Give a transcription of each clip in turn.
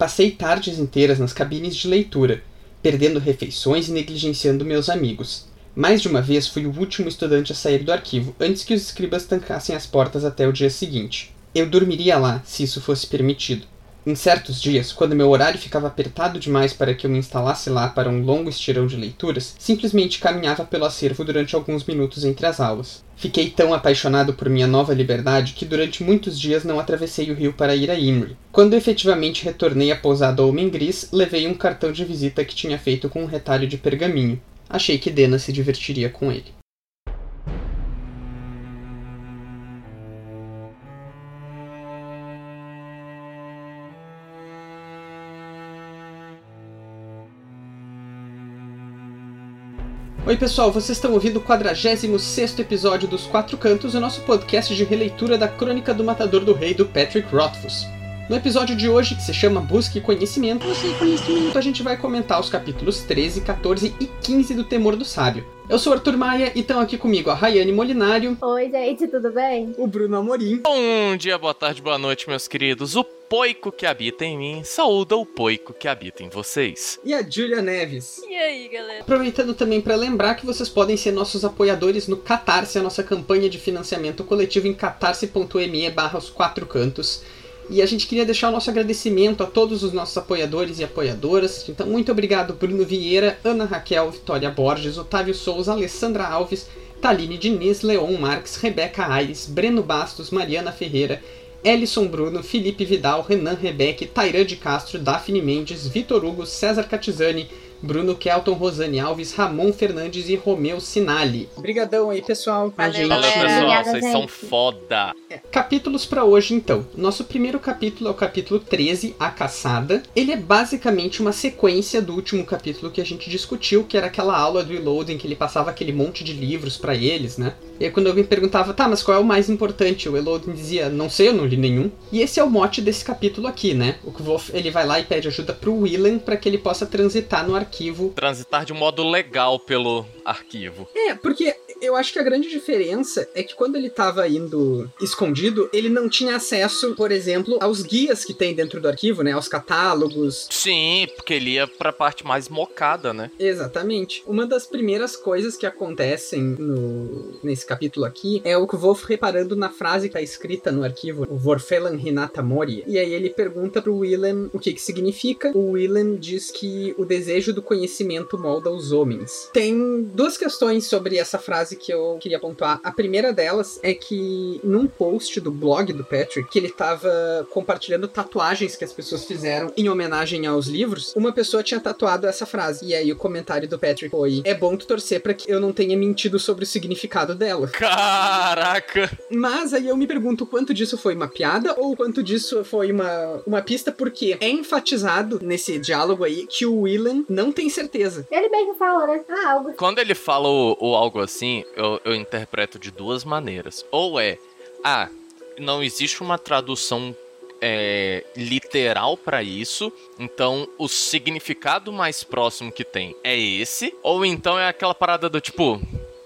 Passei tardes inteiras nas cabines de leitura, perdendo refeições e negligenciando meus amigos. Mais de uma vez fui o último estudante a sair do arquivo antes que os escribas tancassem as portas até o dia seguinte. Eu dormiria lá, se isso fosse permitido. Em certos dias, quando meu horário ficava apertado demais para que eu me instalasse lá para um longo estirão de leituras, simplesmente caminhava pelo acervo durante alguns minutos entre as aulas. Fiquei tão apaixonado por minha nova liberdade que durante muitos dias não atravessei o rio para ir a Imre. Quando efetivamente retornei à pousada Homem Gris, levei um cartão de visita que tinha feito com um retalho de pergaminho. Achei que Dena se divertiria com ele. Oi pessoal, vocês estão ouvindo o 46 episódio dos Quatro Cantos, o nosso podcast de releitura da Crônica do Matador do Rei do Patrick Rothfuss. No episódio de hoje, que se chama Busque Conhecimento, Busque Conhecimento, a gente vai comentar os capítulos 13, 14 e 15 do Temor do Sábio. Eu sou Arthur Maia e estão aqui comigo a Rayane Molinário. Oi, gente, tudo bem? O Bruno Amorim. Bom dia, boa tarde, boa noite, meus queridos. O poico que habita em mim saúda o poico que habita em vocês. E a Julia Neves. E aí, galera? Aproveitando também para lembrar que vocês podem ser nossos apoiadores no Catarse, a nossa campanha de financiamento coletivo em catarse.me barra os quatro cantos. E a gente queria deixar o nosso agradecimento a todos os nossos apoiadores e apoiadoras. Então, muito obrigado, Bruno Vieira, Ana Raquel, Vitória Borges, Otávio Souza, Alessandra Alves, Taline Diniz, Leon Marques, Rebeca Aires, Breno Bastos, Mariana Ferreira, Ellison Bruno, Felipe Vidal, Renan Rebeque, Tairã de Castro, Daphne Mendes, Vitor Hugo, César Catizani, Bruno Kelton, Rosane Alves, Ramon Fernandes e Romeu Sinali. Obrigadão aí, pessoal. Valeu, gente. Valeu, galera. pessoal, Obrigada, vocês são gente. foda. Capítulos para hoje, então. Nosso primeiro capítulo é o capítulo 13, A Caçada. Ele é basicamente uma sequência do último capítulo que a gente discutiu, que era aquela aula do Elodin que ele passava aquele monte de livros para eles, né? E aí quando alguém perguntava, tá, mas qual é o mais importante? O Elodin dizia, não sei, eu não li nenhum. E esse é o mote desse capítulo aqui, né? O Kvolf, ele vai lá e pede ajuda pro Willen para que ele possa transitar no arquivo Transitar de um modo legal pelo arquivo. É, porque eu acho que a grande diferença é que quando ele tava indo escondido, ele não tinha acesso, por exemplo, aos guias que tem dentro do arquivo, né? Aos catálogos. Sim, porque ele ia pra parte mais mocada, né? Exatamente. Uma das primeiras coisas que acontecem no, nesse capítulo aqui é o Kvolf reparando na frase que tá escrita no arquivo, o Vorfelan Hinata Mori. E aí ele pergunta pro Willem o que que significa. O Willem diz que o desejo do conhecimento molda os homens. Tem duas questões sobre essa frase que eu queria pontuar. A primeira delas é que num post do blog do Patrick, que ele tava compartilhando tatuagens que as pessoas fizeram em homenagem aos livros, uma pessoa tinha tatuado essa frase. E aí o comentário do Patrick foi: É bom tu torcer pra que eu não tenha mentido sobre o significado dela. Caraca! Mas aí eu me pergunto quanto disso foi uma piada ou quanto disso foi uma, uma pista, porque é enfatizado nesse diálogo aí que o Willen não tem certeza. Ele mesmo fala, né? Ah, algo. Quando ele fala o, o algo assim, eu, eu interpreto de duas maneiras. Ou é, ah, não existe uma tradução é, literal pra isso, então o significado mais próximo que tem é esse. Ou então é aquela parada do tipo.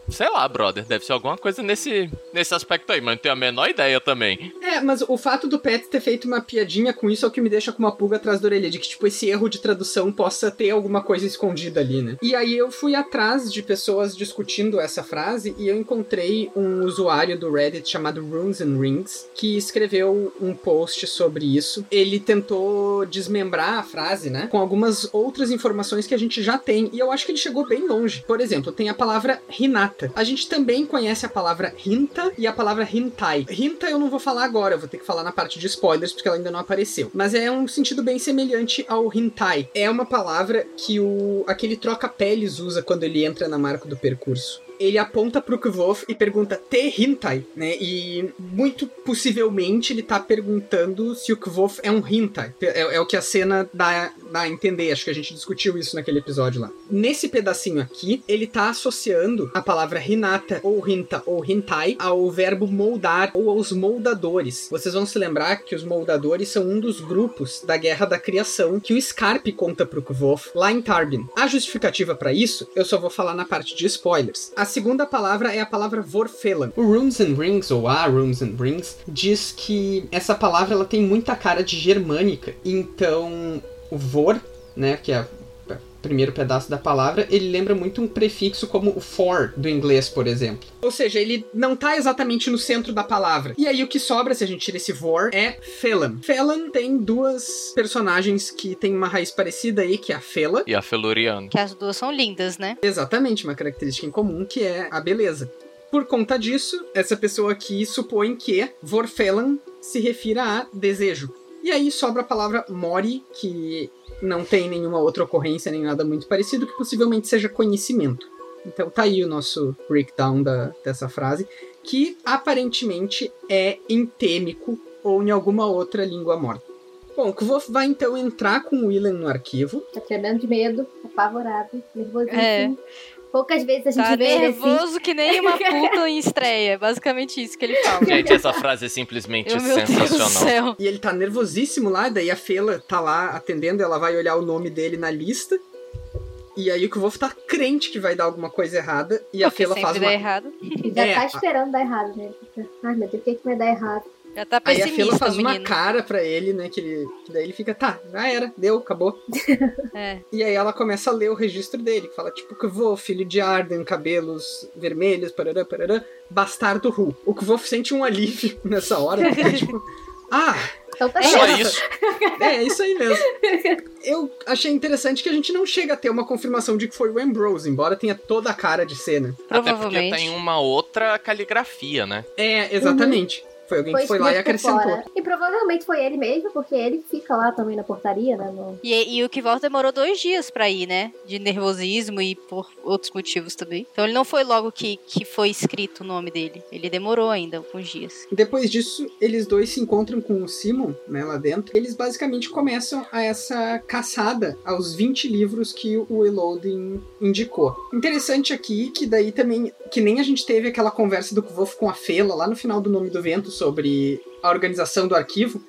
Sei lá, brother, deve ser alguma coisa nesse, nesse aspecto aí, mas não tenho a menor ideia também. É, mas o fato do Pat ter feito uma piadinha com isso é o que me deixa com uma pulga atrás da orelha, de que, tipo, esse erro de tradução possa ter alguma coisa escondida ali, né? E aí eu fui atrás de pessoas discutindo essa frase e eu encontrei um usuário do Reddit chamado Runes and Rings que escreveu um post sobre isso. Ele tentou desmembrar a frase, né? Com algumas outras informações que a gente já tem. E eu acho que ele chegou bem longe. Por exemplo, tem a palavra Hinata. A gente também conhece a palavra Hinta e a palavra Hintai. Hinta eu não vou falar agora, eu vou ter que falar na parte de spoilers porque ela ainda não apareceu. Mas é um sentido bem semelhante ao Hintai. É uma palavra que o aquele troca-peles usa quando ele entra na marca do percurso ele aponta pro Kvolf e pergunta Te Hintai, né? E muito possivelmente ele tá perguntando se o Kvolf é um Hintai. É, é o que a cena dá, dá a entender. Acho que a gente discutiu isso naquele episódio lá. Nesse pedacinho aqui, ele tá associando a palavra Hinata, ou Hinta, ou Hintai, ao verbo moldar, ou aos moldadores. Vocês vão se lembrar que os moldadores são um dos grupos da Guerra da Criação que o Scarpe conta pro Kvolf lá em Tarbin. A justificativa para isso, eu só vou falar na parte de spoilers. A segunda palavra é a palavra Vorfelan. O Rooms and Rings, ou a Rooms and Rings, diz que essa palavra ela tem muita cara de germânica. Então, o Vor, né, que é primeiro pedaço da palavra, ele lembra muito um prefixo como o for do inglês, por exemplo. Ou seja, ele não tá exatamente no centro da palavra. E aí o que sobra, se a gente tira esse vor, é Felan. Felan tem duas personagens que tem uma raiz parecida aí, que é a Fela. E a Feluriano. Que as duas são lindas, né? Exatamente, uma característica em comum, que é a beleza. Por conta disso, essa pessoa aqui supõe que Vorfelan se refira a desejo. E aí sobra a palavra Mori, que não tem nenhuma outra ocorrência nem nada muito parecido, que possivelmente seja conhecimento. Então tá aí o nosso breakdown da, dessa frase, que aparentemente é entêmico ou em alguma outra língua morta. Bom, o Kvof vai então entrar com o Willen no arquivo. Tá tremendo de medo, apavorado, nervosíssimo. É. Poucas vezes a gente Tá vê ele assim. nervoso que nem uma puta em estreia. É basicamente isso que ele fala. Gente, essa frase é simplesmente Eu, meu Deus do sensacional. céu. E ele tá nervosíssimo lá, daí a Fela tá lá atendendo, ela vai olhar o nome dele na lista. E aí o Kvof tá crente que vai dar alguma coisa errada. E a Fela faz dá uma. errado. Já É, tá a- esperando dar errado, né? Ai, meu Deus, o que, que vai dar errado? Já tá Aí a Fela faz uma cara pra ele, né? Que, ele, que daí ele fica, tá, já era, deu, acabou. É. E aí ela começa a ler o registro dele, que fala, tipo, que vou, filho de Arden, cabelos vermelhos, parará, parará, bastardo Ru. O que vou sente um alívio nessa hora, porque, tipo, ah, Então tá É Só certo. isso. é, é isso aí mesmo. Eu achei interessante que a gente não chega a ter uma confirmação de que foi o Ambrose, embora tenha toda a cara de cena. Até porque tem uma outra caligrafia, né? É, exatamente. Foi alguém que foi lá e acrescentou. fora. E provavelmente foi ele mesmo, porque ele fica lá também na portaria, né? no- E, e o Kivor demorou dois dias pra ir, né? De nervosismo e por outros motivos também. Então ele não foi logo que, que foi escrito o nome dele. Ele demorou ainda alguns dias. Depois disso, eles dois se encontram com o Simon, né, lá dentro. Eles basicamente começam a essa caçada aos 20 livros que o Elodin indicou. Interessante aqui que daí também, que nem a gente teve aquela conversa do Kvof com a Fela lá no final do Nome do Vento sobre a organização do arquivo,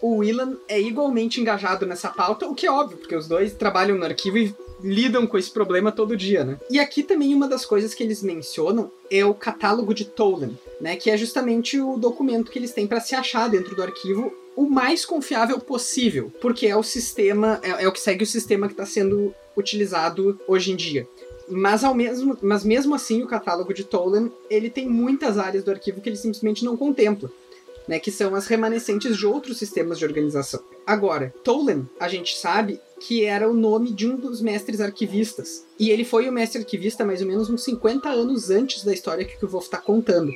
o Willan é igualmente engajado nessa pauta, o que é óbvio, porque os dois trabalham no arquivo e lidam com esse problema todo dia, né? E aqui também uma das coisas que eles mencionam é o catálogo de Tolan, né, que é justamente o documento que eles têm para se achar dentro do arquivo o mais confiável possível, porque é o sistema, é, é o que segue o sistema que está sendo utilizado hoje em dia. Mas ao mesmo, mas mesmo assim o catálogo de Tolan, ele tem muitas áreas do arquivo que ele simplesmente não contempla. Né, que são as remanescentes de outros sistemas de organização. Agora, Tolan, a gente sabe que era o nome de um dos mestres arquivistas. E ele foi o mestre arquivista mais ou menos uns 50 anos antes da história que o Wolf está contando.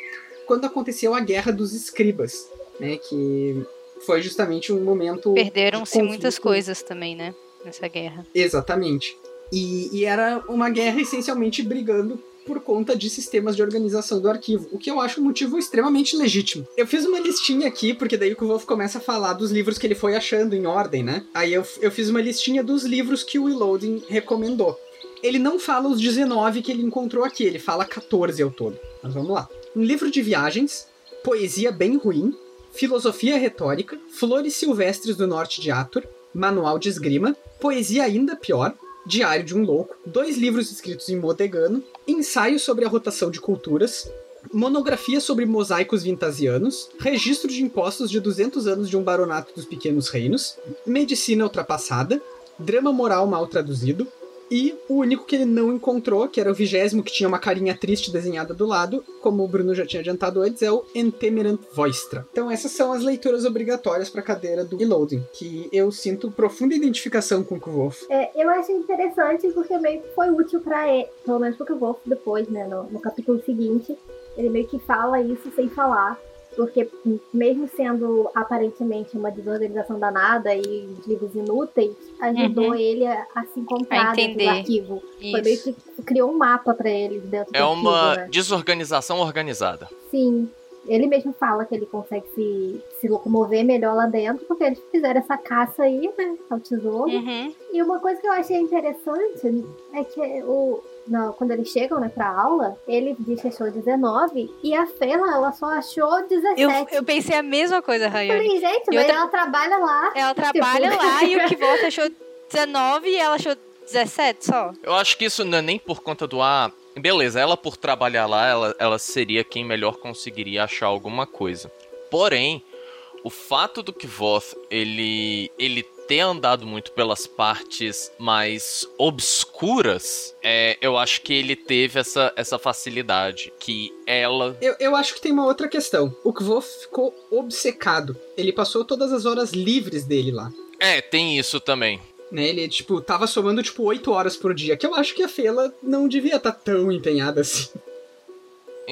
Quando aconteceu a Guerra dos Escribas, né, que foi justamente um momento... de Perderam-se muitas coisas também, né? Nessa guerra. Exatamente. E, e era uma guerra essencialmente brigando por conta de sistemas de organização do arquivo, o que eu acho um motivo extremamente legítimo. Eu fiz uma listinha aqui, porque daí o Wolf começa a falar dos livros que ele foi achando em ordem, né? Aí eu, eu fiz uma listinha dos livros que o Reloading recomendou. Ele não fala os 19 que ele encontrou aqui, ele fala 14 ao todo. Mas vamos lá. Um livro de viagens, Poesia Bem Ruim, Filosofia Retórica, Flores Silvestres do Norte de Ator, Manual de Esgrima, Poesia Ainda Pior, Diário de um Louco, dois livros escritos em modegano, ensaio sobre a rotação de culturas, monografia sobre mosaicos vintasianos, registro de impostos de 200 anos de um baronato dos pequenos reinos, medicina ultrapassada, drama moral mal traduzido, e o único que ele não encontrou, que era o vigésimo, que tinha uma carinha triste desenhada do lado, como o Bruno já tinha adiantado antes, é o Entemerant Voistra. Então essas são as leituras obrigatórias para a cadeira do Reloading, que eu sinto profunda identificação com o Kvolf. É, eu acho interessante porque meio que foi útil pra ele, pelo menos porque o Wolf depois, né, no, no capítulo seguinte, ele meio que fala isso sem falar. Porque mesmo sendo aparentemente uma desorganização danada e livros inúteis, ajudou Uhum. ele a, a se encontrar A dentro do arquivo. Foi meio Isso. que criou um mapa pra ele dentro do É uma arquivo, né? desorganização organizada. Sim. Ele mesmo fala que ele consegue se, se locomover melhor lá dentro, porque eles fizeram essa caça aí, né? Ao tesouro. Uhum. E uma coisa que eu achei interessante é que o. Não, quando eles chegam né, pra aula, ele diz que achou 19 e a Fela, ela só achou 17. Eu, eu pensei a mesma coisa, Eu Rayane. falei, gente, E mas outra- ela trabalha lá. Ela trabalha Tipo- lá e o que volta achou 19 e ela achou 17 só. Eu acho que isso não é nem por conta do ah, beleza, ela por trabalhar lá, ela, ela seria quem melhor conseguiria achar alguma coisa. Porém, o fato do Kvoth ele ele ter andado muito pelas partes mais obscuras, é, eu acho que ele teve essa, essa facilidade. Que ela. Eu, eu acho que tem uma outra questão. O Kvoth ficou obcecado. Ele passou todas as horas livres dele lá. É, tem isso também. Né, ele, tipo, tava somando, tipo, 8 horas por dia. Que eu acho que a Fela não devia estar tá tão empenhada assim.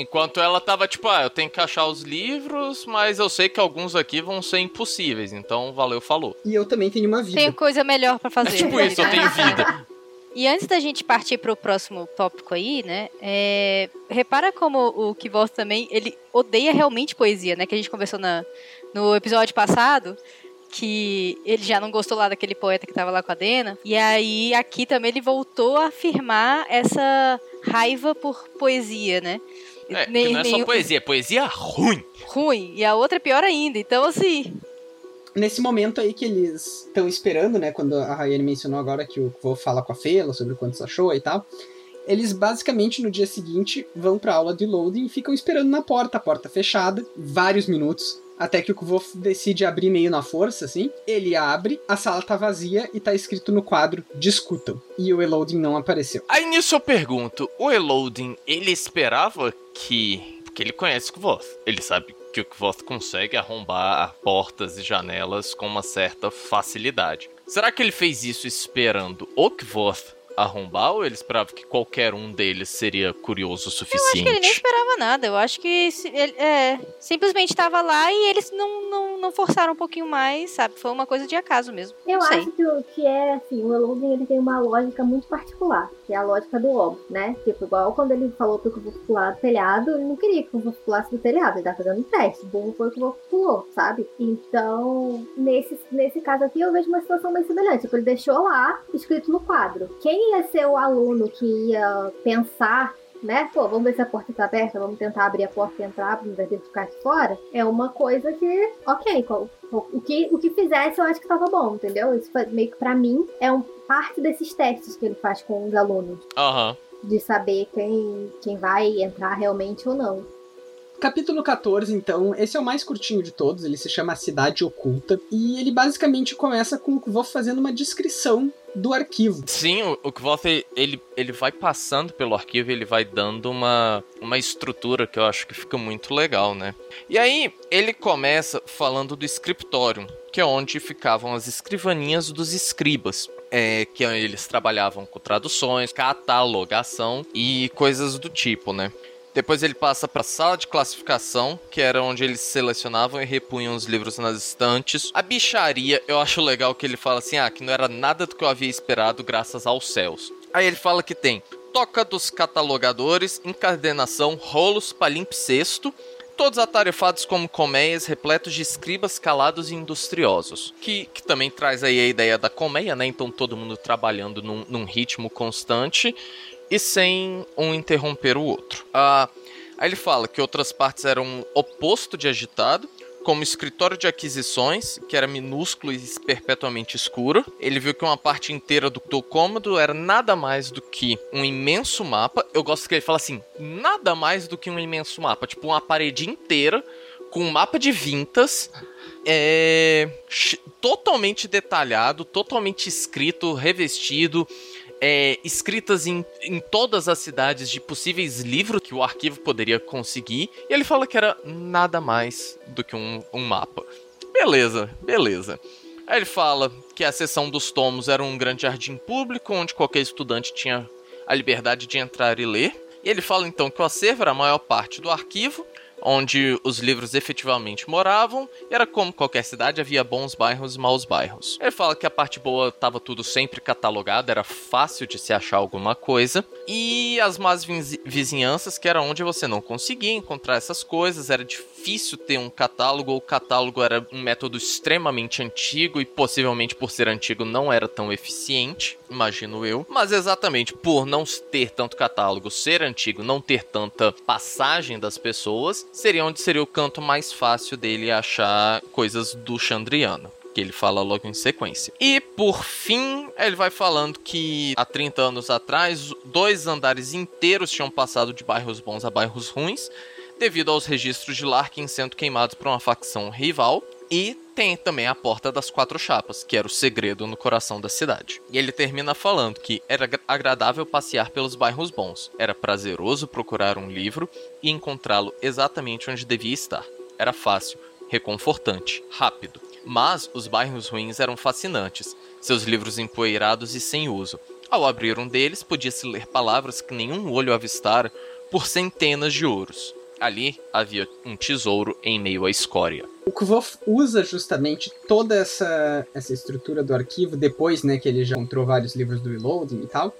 Enquanto ela tava tipo, ah, eu tenho que achar os livros, mas eu sei que alguns aqui vão ser impossíveis, então valeu, falou. E eu também tenho uma vida. Tenho coisa melhor para fazer. É tipo isso, eu tenho vida. E antes da gente partir para o próximo tópico aí, né? É... Repara como o Kivos também, ele odeia realmente poesia, né? Que a gente conversou na... no episódio passado que ele já não gostou lá daquele poeta que tava lá com a Dena. E aí aqui também ele voltou a afirmar essa raiva por poesia, né? É, nem, não é só poesia, é poesia ruim. Ruim. E a outra é pior ainda. Então, assim. Nesse momento aí que eles estão esperando, né? Quando a Rayane mencionou agora que o vou falar com a Fela sobre quanto achou e tal. Eles basicamente no dia seguinte vão pra aula de loading e ficam esperando na porta, a porta fechada, vários minutos. Até que o Kvo decide abrir meio na força, assim. Ele abre, a sala tá vazia e tá escrito no quadro: discutam. E o Eloding não apareceu. Aí nisso eu pergunto: o Eloding, ele esperava que. Porque ele conhece o Kvoth. Ele sabe que o Kvoth consegue arrombar portas e janelas com uma certa facilidade. Será que ele fez isso esperando o Kvoth arrombar ou ele esperava que qualquer um deles seria curioso o suficiente? Eu acho que ele nem esperava nada. Eu acho que ele é, simplesmente estava lá e eles não, não, não forçaram um pouquinho mais, sabe? Foi uma coisa de acaso mesmo. Eu acho que, que é assim, o Elodin ele tem uma lógica muito particular, que é a lógica do óbvio, né? Tipo, igual quando ele falou que eu vou pular do telhado, ele não queria que eu pulasse do telhado, ele tá fazendo um teste. Bom foi que o pulou, sabe? Então, nesse, nesse caso aqui, eu vejo uma situação bem semelhante. Tipo, ele deixou lá, escrito no quadro. Quem ia ser o aluno que ia pensar né? Pô, vamos ver se a porta tá aberta, vamos tentar abrir a porta e entrar, ao invés de ficar aqui fora. É uma coisa que, ok, o que, o que fizesse eu acho que tava bom, entendeu? Isso foi, meio que pra mim é um, parte desses testes que ele faz com os alunos. Aham. Uhum. De saber quem, quem vai entrar realmente ou não. Capítulo 14, então, esse é o mais curtinho de todos, ele se chama Cidade Oculta, e ele basicamente começa com o Kvoth fazendo uma descrição do arquivo. Sim, o, o Kvoth, ele, ele vai passando pelo arquivo ele vai dando uma, uma estrutura que eu acho que fica muito legal, né? E aí, ele começa falando do scriptorium, que é onde ficavam as escrivaninhas dos escribas. É, que eles trabalhavam com traduções, catalogação e coisas do tipo, né? Depois ele passa para a sala de classificação, que era onde eles selecionavam e repunham os livros nas estantes. A bicharia, eu acho legal que ele fala assim: ah, que não era nada do que eu havia esperado graças aos céus. Aí ele fala que tem toca dos catalogadores, encadenação, rolos, palimpsesto, todos atarefados como colmeias, repletos de escribas calados e industriosos. Que, que também traz aí a ideia da colmeia, né? Então todo mundo trabalhando num, num ritmo constante e sem um interromper o outro. Ah, aí ele fala que outras partes eram oposto de agitado, como escritório de aquisições, que era minúsculo e perpetuamente escuro. Ele viu que uma parte inteira do teu cômodo era nada mais do que um imenso mapa. Eu gosto que ele fala assim: nada mais do que um imenso mapa, tipo uma parede inteira com um mapa de vintas. É, totalmente detalhado, totalmente escrito, revestido, é, escritas em, em todas as cidades de possíveis livros que o arquivo poderia conseguir, e ele fala que era nada mais do que um, um mapa. Beleza, beleza. Aí ele fala que a seção dos tomos era um grande jardim público onde qualquer estudante tinha a liberdade de entrar e ler. E ele fala então que o acervo era a maior parte do arquivo onde os livros efetivamente moravam, e era como qualquer cidade, havia bons bairros e maus bairros. Ele fala que a parte boa estava tudo sempre catalogado, era fácil de se achar alguma coisa, e as más vizinhanças, que era onde você não conseguia encontrar essas coisas, era difícil ter um catálogo, ou o catálogo era um método extremamente antigo e possivelmente por ser antigo não era tão eficiente, imagino eu. Mas exatamente por não ter tanto catálogo, ser antigo, não ter tanta passagem das pessoas, seria onde seria o canto mais fácil dele achar coisas do Chandriano. que ele fala logo em sequência. E por fim, ele vai falando que há 30 anos atrás, dois andares inteiros tinham passado de bairros bons a bairros ruins, devido aos registros de Larkin sendo queimados por uma facção rival. E tem também a Porta das Quatro Chapas, que era o segredo no coração da cidade. E ele termina falando que era agradável passear pelos bairros bons, era prazeroso procurar um livro e encontrá-lo exatamente onde devia estar. Era fácil, reconfortante, rápido. Mas os bairros ruins eram fascinantes, seus livros empoeirados e sem uso. Ao abrir um deles, podia-se ler palavras que nenhum olho avistara por centenas de ouros. Ali havia um tesouro em meio à escória. O Kvof usa justamente toda essa, essa estrutura do arquivo, depois né, que ele já encontrou vários livros do Reloading e tal,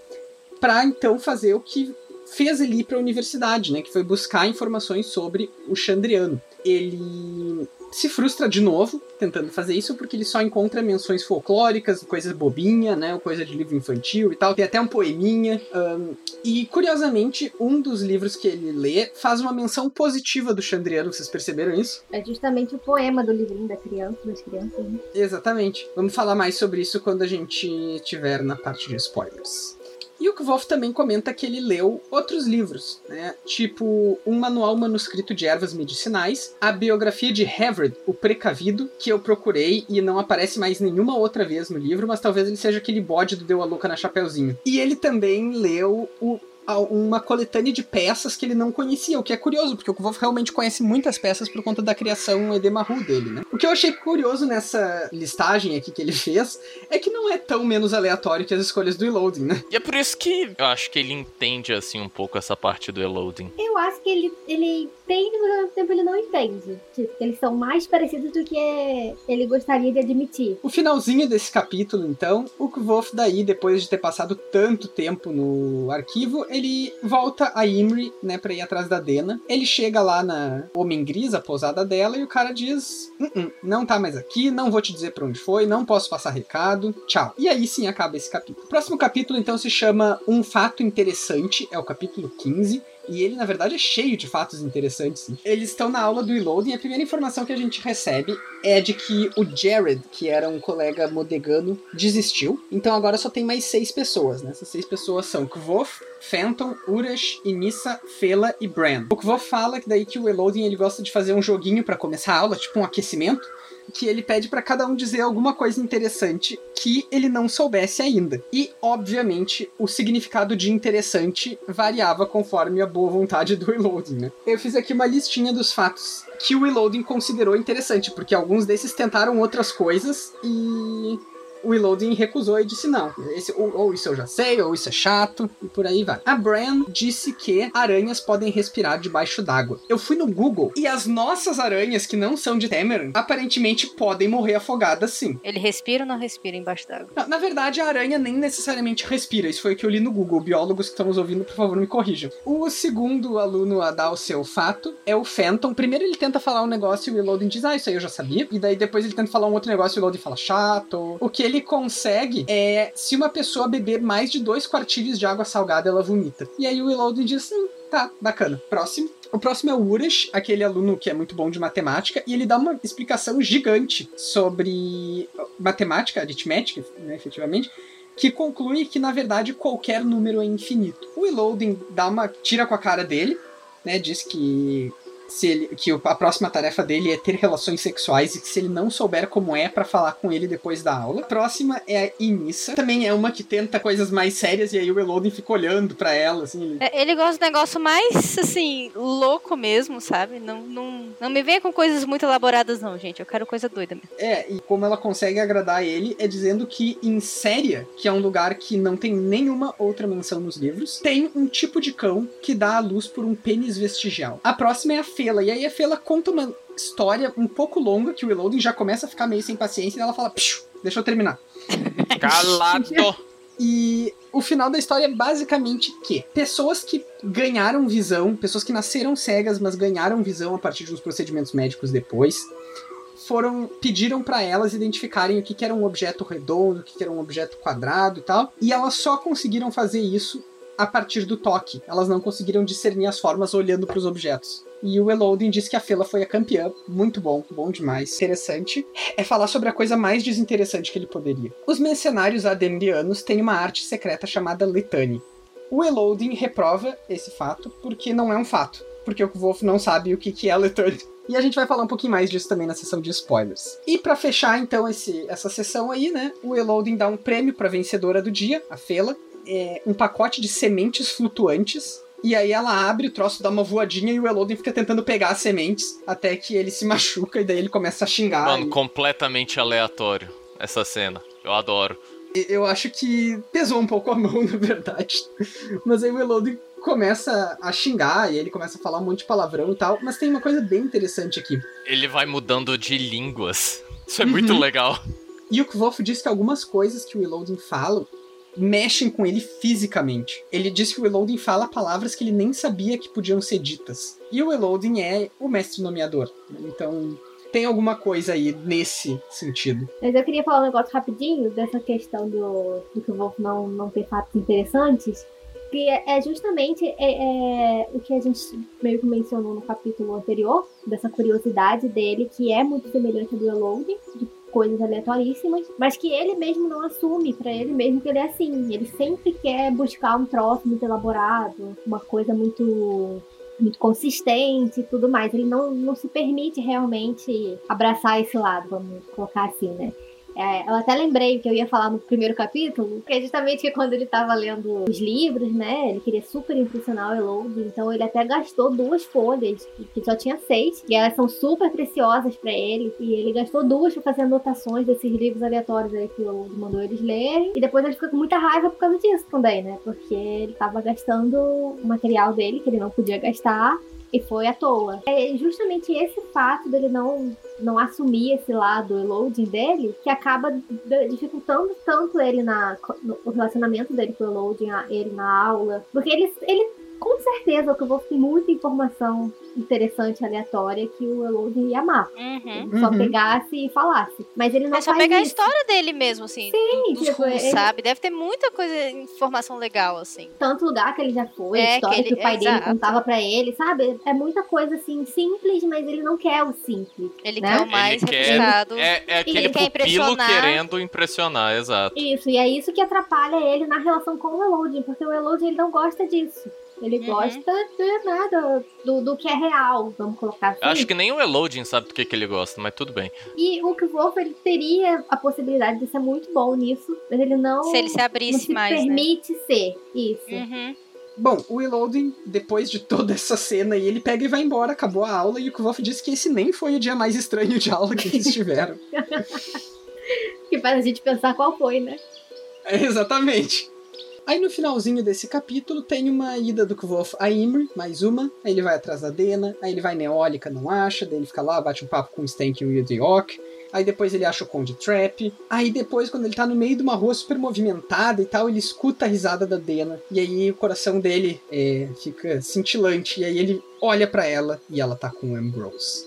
para então fazer o que fez ele ir para a universidade, né, que foi buscar informações sobre o Chandriano. Ele se frustra de novo tentando fazer isso porque ele só encontra menções folclóricas, coisas bobinha, né, coisa de livro infantil e tal. Tem até um poeminha. Um, e curiosamente, um dos livros que ele lê faz uma menção positiva do Chandriano. Vocês perceberam isso? É justamente o poema do livrinho da criança, das crianças. Né? Exatamente. Vamos falar mais sobre isso quando a gente tiver na parte de spoilers. E o Kvolf também comenta que ele leu outros livros, né? Tipo um manual manuscrito de ervas medicinais, a biografia de Havard, o Precavido, que eu procurei e não aparece mais nenhuma outra vez no livro, mas talvez ele seja aquele bode do Deu a Louca na Chapeuzinho. E ele também leu o uma coletânea de peças que ele não conhecia, o que é curioso, porque o Kvolf realmente conhece muitas peças por conta da criação Edemaru dele, né? O que eu achei curioso nessa listagem aqui que ele fez é que não é tão menos aleatório que as escolhas do Eloding, né? E é por isso que eu acho que ele entende, assim, um pouco essa parte do Eloding. Eu acho que ele, ele entende, mas ao mesmo tempo ele não entende. Tipo, eles são mais parecidos do que ele gostaria de admitir. O finalzinho desse capítulo, então, o Kvolf daí, depois de ter passado tanto tempo no arquivo, ele volta a Imri, né, pra ir atrás da Dena. Ele chega lá na Homem Gris, a pousada dela, e o cara diz: N -n, não tá mais aqui, não vou te dizer pra onde foi, não posso passar recado, tchau. E aí sim acaba esse capítulo. O próximo capítulo, então, se chama Um Fato Interessante, é o capítulo 15. E ele, na verdade, é cheio de fatos interessantes. Eles estão na aula do Reloading e a primeira informação que a gente recebe é de que o Jared, que era um colega modegano, desistiu. Então agora só tem mais seis pessoas, né? Essas seis pessoas são Kvof, Phantom, Urash, Inissa, Fela e Bran. O Kvof fala que daí que o Reloading ele gosta de fazer um joguinho para começar a aula, tipo um aquecimento que ele pede para cada um dizer alguma coisa interessante que ele não soubesse ainda. E, obviamente, o significado de interessante variava conforme a boa vontade do Reloading, né? Eu fiz aqui uma listinha dos fatos que o Reloading considerou interessante, porque alguns desses tentaram outras coisas e o Reloading recusou e disse não. Esse, ou, ou, isso eu já sei, ou isso é chato, e por aí vai. A Bran disse que aranhas podem respirar debaixo d'água. Eu fui no Google e as nossas aranhas, que não são de Temeran, aparentemente podem morrer afogadas sim. Ele respira ou não respira embaixo d'água? Na verdade, a aranha nem necessariamente respira. Isso foi o que eu li no Google. Biólogos que estão nos ouvindo, por favor, me corrijam. O segundo aluno a dar o seu fato é o Phantom. Primeiro ele tenta falar um negócio e o Reloading diz, ah, isso aí eu já sabia. E daí depois ele tenta falar um outro negócio e o Reloading fala, chato. O que ele consegue é se uma pessoa beber mais de dois quartilhos de água salgada, ela vomita. E aí o Reloading diz: hum, tá, bacana. Próximo. O próximo é o Urash, aquele aluno que é muito bom de matemática, e ele dá uma explicação gigante sobre matemática, aritmética, né, efetivamente, que conclui que, na verdade, qualquer número é infinito. O Reloading dá uma. tira com a cara dele, né? Diz que se ele, que a próxima tarefa dele é ter relações sexuais e que se ele não souber como é para falar com ele depois da aula. A próxima é a Inissa, também é uma que tenta coisas mais sérias e aí o Elodin fica olhando para ela, assim. Ele... É, ele gosta de negócio mais, assim, louco mesmo, sabe? Não, não, não me venha com coisas muito elaboradas não, gente. Eu quero coisa doida mesmo. É, e como ela consegue agradar ele é dizendo que em Séria, que é um lugar que não tem nenhuma outra menção nos livros, tem um tipo de cão que dá a luz por um pênis vestigial. A próxima é a Fela. E aí a Fela conta uma história um pouco longa que o Reloading já começa a ficar meio sem paciência e ela fala: deixa eu terminar. Calado! E o final da história é basicamente que pessoas que ganharam visão, pessoas que nasceram cegas, mas ganharam visão a partir de uns procedimentos médicos depois, foram pediram para elas identificarem o que, que era um objeto redondo, o que, que era um objeto quadrado e tal, e elas só conseguiram fazer isso a partir do toque. Elas não conseguiram discernir as formas olhando para os objetos. E o Elodin diz que a Fela foi a campeã. Muito bom, bom demais. Interessante. É falar sobre a coisa mais desinteressante que ele poderia. Os mercenários ademrianos têm uma arte secreta chamada Litani. O Elodin reprova esse fato porque não é um fato. Porque o Wolf não sabe o que, é Litani. E a gente vai falar um pouquinho mais disso também na sessão de spoilers. E para fechar então esse, essa sessão aí, né, o Elodin dá um prêmio para vencedora do dia, a Fela, é um pacote de sementes flutuantes. E aí ela abre o troço, dá uma voadinha e o Elodin fica tentando pegar as sementes até que ele se machuca e daí ele começa a xingar. Mano, e... completamente aleatório essa cena. Eu adoro. Eu acho que pesou um pouco a mão, na verdade. Mas aí o Elodin começa a xingar e ele começa a falar um monte de palavrão e tal. Mas tem uma coisa bem interessante aqui. Ele vai mudando de línguas. Isso é uhum. muito legal. E o Kvolf diz que algumas coisas que o Elodin fala mexem com ele fisicamente. Ele diz que o Elodin fala palavras que ele nem sabia que podiam ser ditas. E o Elodin é o mestre nomeador. Então, tem alguma coisa aí nesse sentido. Mas eu queria falar um negócio rapidinho dessa questão do, do que o Wolf não, não ter fatos interessantes. Que é justamente é, é, o que a gente meio que mencionou no capítulo anterior, dessa curiosidade dele, que é muito semelhante ao do Elodie, de coisas aleatoríssimas, mas que ele mesmo não assume para ele mesmo que ele é assim. Ele sempre quer buscar um troço muito elaborado, uma coisa muito muito consistente e tudo mais. Ele não, não se permite realmente abraçar esse lado, vamos colocar assim, né? É, eu até lembrei que eu ia falar no primeiro capítulo, que é justamente que quando ele estava lendo os livros, né? Ele queria super impressionar o Elode, então ele até gastou duas folhas, que só tinha seis, e elas são super preciosas para ele, e ele gastou duas para fazer anotações desses livros aleatórios aí que o Elode mandou eles lerem, e depois ele ficou com muita raiva por causa disso também, né? Porque ele estava gastando o material dele, que ele não podia gastar, e foi à toa. É justamente esse fato dele não, não assumir esse lado, o loading dele, que acaba dificultando tanto ele na, no, o relacionamento dele com o loading, ele na aula. Porque ele, ele com certeza, que eu vou ter muita informação interessante, aleatória, que o Elodie ia amar. Uhum. Só Uhum. pegasse e falasse. Mas ele não É só pegar a isso. história dele mesmo, assim. Sim, dos tipo, Hulk, ele- sabe? Deve ter muita coisa, informação legal, assim. Tanto lugar que ele já foi, É, história que que, ele- o pai dele exato. contava pra ele, sabe? É muita coisa assim, simples, mas ele não quer o simples. Ele Né? quer o mais ele quer. É, é aquele ele quer impressionar. querendo impressionar, exato. Isso, e é isso que atrapalha ele na relação com o Elodie, porque o Elodie ele não gosta disso. Ele Uhum. gosta de nada, do, do que é real, vamos colocar assim. Eu acho que nem o Elodin sabe do que, que ele gosta, mas tudo bem. E o Kvolf, ele teria a possibilidade de ser muito bom nisso, mas ele não, Se ele se não abrisse se mais, né? permite ser isso. Uhum. Bom, o Elodin, depois de toda essa cena aí, ele pega e vai embora, acabou a aula, e o Kvolf disse que esse nem foi o dia mais estranho de aula que eles tiveram. Que faz a gente pensar qual foi, né? É, exatamente. Aí no finalzinho desse capítulo tem uma ida do Kvolf a Imri, mais uma. Aí ele vai atrás da Dena, aí ele vai na Eólica, não acha, daí ele fica lá, bate um papo com o Stank e o Yudiok. Aí depois ele acha o Conde Trap. Aí depois, quando ele tá no meio de uma rua super movimentada e tal, ele escuta a risada da Dena. E aí o coração dele é, fica cintilante. E aí ele olha pra ela e ela tá com o Ambrose.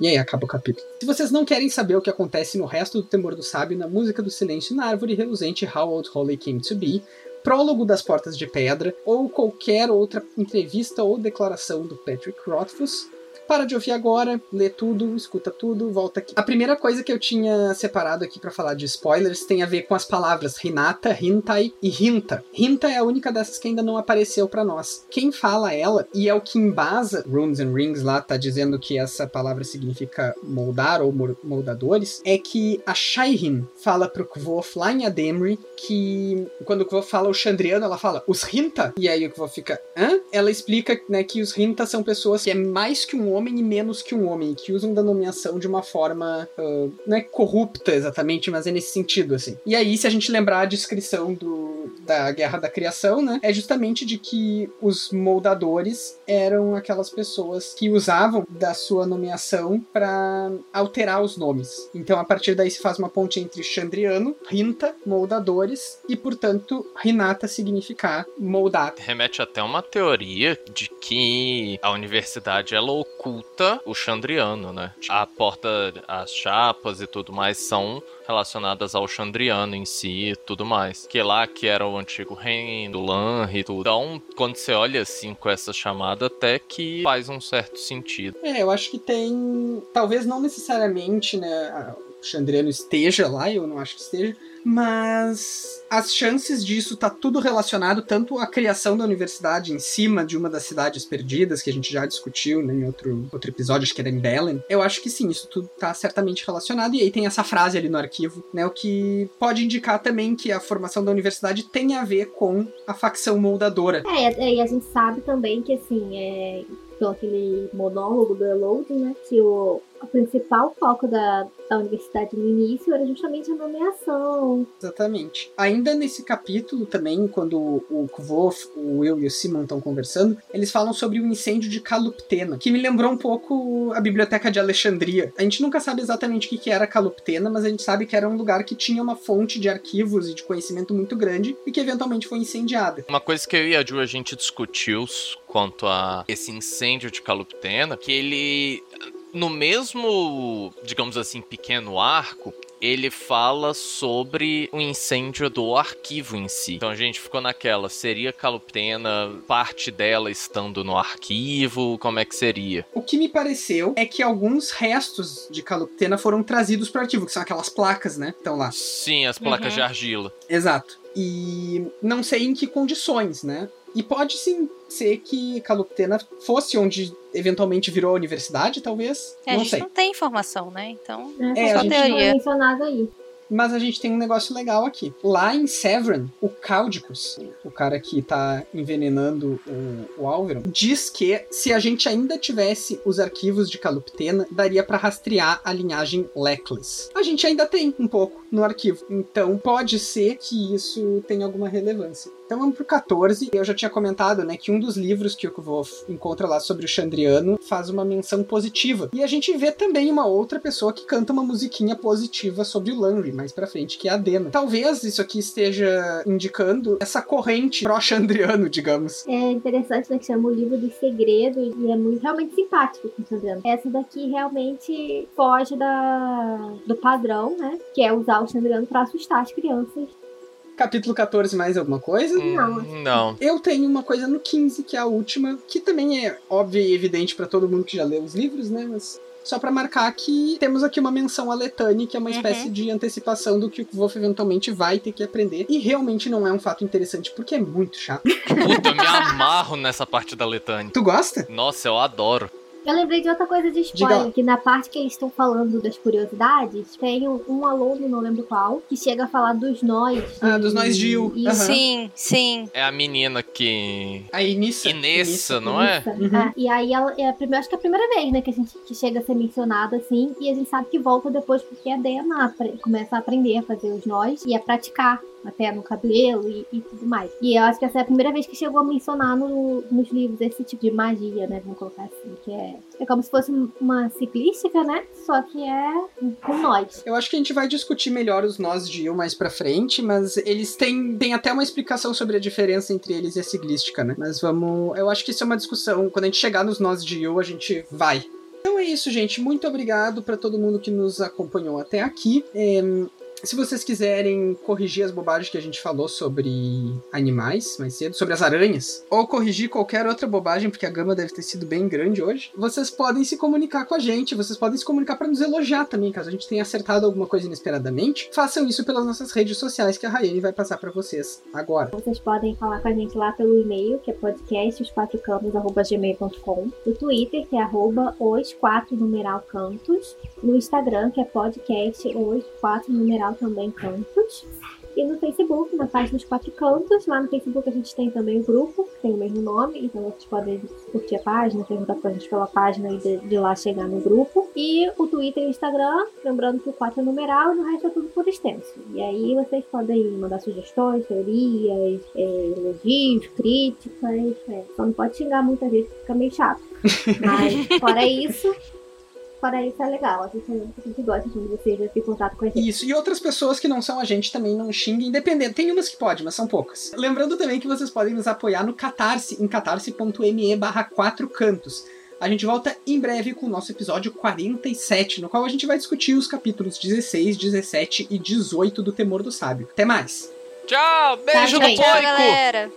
E aí acaba o capítulo. Se vocês não querem saber o que acontece no resto do Temor do Sábio, na música do Silêncio na Árvore Reluzente How Old Holly Came to Be, prólogo das Portas de Pedra, ou qualquer outra entrevista ou declaração do Patrick Rothfuss, para de ouvir agora, lê tudo, escuta tudo, volta aqui. A primeira coisa que eu tinha separado aqui para falar de spoilers tem a ver com as palavras Hinata, Hintai e Hinta. Hinta é a única dessas que ainda não apareceu para nós. Quem fala ela, e é o que embasa Runes and Rings lá, tá dizendo que essa palavra significa moldar ou moldadores, é que a Shaihin fala pro Kvof lá em Ademri que quando o Kvof fala o Chandriano, ela fala os Hinta, e aí o Kvof fica, hã? Ela explica né, que os Hinta são pessoas que é mais que um homem e menos que um homem, que usam da nomeação de uma forma, ah, não é corrupta exatamente, mas é nesse sentido, assim. E aí, se a gente lembrar a descrição do, da Guerra da Criação, né, é justamente de que os moldadores eram aquelas pessoas que usavam da sua nomeação para alterar os nomes. Então, a partir daí se faz uma ponte entre Chandriano, Rinta, moldadores, e, portanto, Rinata significar moldar. Remete até uma teoria de que a universidade ela oculta o Chandriano, né? A porta, as chapas e tudo mais são relacionadas ao Chandriano em si e tudo mais. Que lá que era o antigo reino, do Lanri e tudo. Então, quando você olha assim com essa chamada, até que faz um certo sentido. É, eu acho que tem. Talvez não necessariamente, né? O Chandriano esteja lá, eu não acho que esteja, mas as chances disso tá tudo relacionado tanto à criação da universidade em cima de uma das cidades perdidas que a gente já discutiu né, em outro, outro episódio, acho que era em Belen. Eu acho que sim, isso tudo tá certamente relacionado e aí tem essa frase ali no arquivo, né, o que pode indicar também que a formação da universidade tem a ver com a facção moldadora. É, e a gente sabe também que assim, é pelo aquele monólogo do Elode, né? Que o, o principal foco da, da universidade no início era justamente a nomeação. Exatamente. Ainda nesse capítulo também, quando o Kvof, o Will e o Simon estão conversando, eles falam sobre o incêndio de Caluptena, que me lembrou um pouco a biblioteca de Alexandria. A gente nunca sabe exatamente o que era Caluptena, mas a gente sabe que era um lugar que tinha uma fonte de arquivos e de conhecimento muito grande e que eventualmente foi incendiada. Uma coisa que eu e a Ju a gente discutiu quanto a esse incêndio de Caluptena, que ele no mesmo, digamos assim, pequeno arco, ele fala sobre o incêndio do arquivo em si. Então a gente ficou naquela, seria Caluptena parte dela estando no arquivo? Como é que seria? O que me pareceu é que alguns restos de Caluptena foram trazidos para o arquivo, que são aquelas placas, né? Estão lá. Sim, as placas Uhum. de argila. Exato. E não sei em que condições, né? E pode sim ser que Caluptena fosse onde eventualmente virou a universidade, talvez. É, a não gente sei. não tem informação, né? Então, Né? É, Só a gente não é teoria. mencionado aí. Mas a gente tem um negócio legal aqui. Lá em Severin, o Caudicus, o cara que tá envenenando o, o Alveron, diz que se a gente ainda tivesse os arquivos de Caluptena, daria pra rastrear a linhagem Leckless. A gente ainda tem um pouco no arquivo. Então pode ser que isso tenha alguma relevância. Então vamos pro 14. Eu já tinha comentado, né, que um dos livros que o Kvof encontra lá sobre o Chandriano faz uma menção positiva. E a gente vê também uma outra pessoa que canta uma musiquinha positiva sobre o Lanry mais pra frente, que é a Dena. Talvez isso aqui esteja indicando essa corrente pró-Chandriano, digamos. É interessante, né, que chama o livro dos segredos e é muito realmente simpático com o Chandriano. Essa daqui realmente foge da, do padrão, né, que é usar o Chandriano pra assustar as crianças. Capítulo 14, mais alguma coisa? Não. Hum, Não. Eu tenho uma coisa no 15, que é a última, que também é óbvia e evidente pra todo mundo que já leu os livros, né? Mas só pra marcar que temos aqui uma menção a Letane, que é uma Uhum. espécie de antecipação do que o Wolf eventualmente vai ter que aprender. E realmente não é um fato interessante, porque é muito chato. Puta, eu me amarro nessa parte da Letânia. Tu gosta? Nossa, eu adoro. Eu lembrei de outra coisa de Diga spoiler, que na parte que eles estão falando das curiosidades, tem um, um aluno, não lembro qual, que chega a falar dos nós. Ah, dos nós. Isso. Aham. sim, sim. É a menina que. A Inissa. Inessa, não é? Isso. Uhum. É, e aí ela é a primeira, acho que é a primeira vez, né, que a gente que chega a ser mencionada assim, e a gente sabe que volta depois porque a Dena apre- começa a aprender a fazer os nós e a praticar até no cabelo e, e tudo mais. E eu acho que essa é a primeira vez que chegou a mencionar no- nos livros esse tipo de magia, né, vamos colocar assim, que é, é como se fosse uma ciclística, né, só que é com nós. Eu acho que a gente vai discutir melhor os nós de Yu mais pra frente, mas eles têm, têm até uma explicação sobre a diferença entre eles e a siglística, né? Mas vamos. Eu acho que isso é uma discussão. Quando a gente chegar nos nós de Yu, a gente vai. Então é isso, gente. Muito obrigado pra todo mundo que nos acompanhou até aqui. Em, se vocês quiserem corrigir as bobagens que a gente falou sobre animais mais cedo, sobre as aranhas, ou corrigir qualquer outra bobagem, porque a gama deve ter sido bem grande hoje, vocês podem se comunicar com a gente, vocês podem se comunicar para nos elogiar também, caso a gente tenha acertado alguma coisa inesperadamente. Façam isso pelas nossas redes sociais que a Rayane vai passar para vocês agora. Vocês podem falar com a gente lá pelo e-mail, que é podcastosquatrocantos.gmail.com, no Twitter, que é arroba os no Instagram, que é podcast os quatro numeral também cantos, e no Facebook, na página dos quatro cantos. Lá no Facebook a gente tem também o grupo, que tem o mesmo nome, então vocês podem curtir a página, perguntar pra gente pela página e de, de lá chegar no grupo. E o Twitter e o Instagram, lembrando que o 4 é numeral e o resto é tudo por extenso. E aí vocês podem mandar sugestões, teorias, é, elogios, críticas. É. Só não pode xingar muita gente, fica meio chato. Mas fora isso. Fora isso é legal, a gente, a gente gosta vocês em contato com a gente. Isso, e outras pessoas que não são a gente também não xinguem, independente. Tem umas que pode, mas são poucas. Lembrando também que vocês podem nos apoiar no Catarse, em catarse.me barra 4 cantos. A gente volta em breve com o nosso episódio 47, no qual a gente vai discutir os capítulos 16, 17 e 18 do Temor do Sábio. Até mais! Tchau, beijo Tchau, do. Tchau, porco! galera.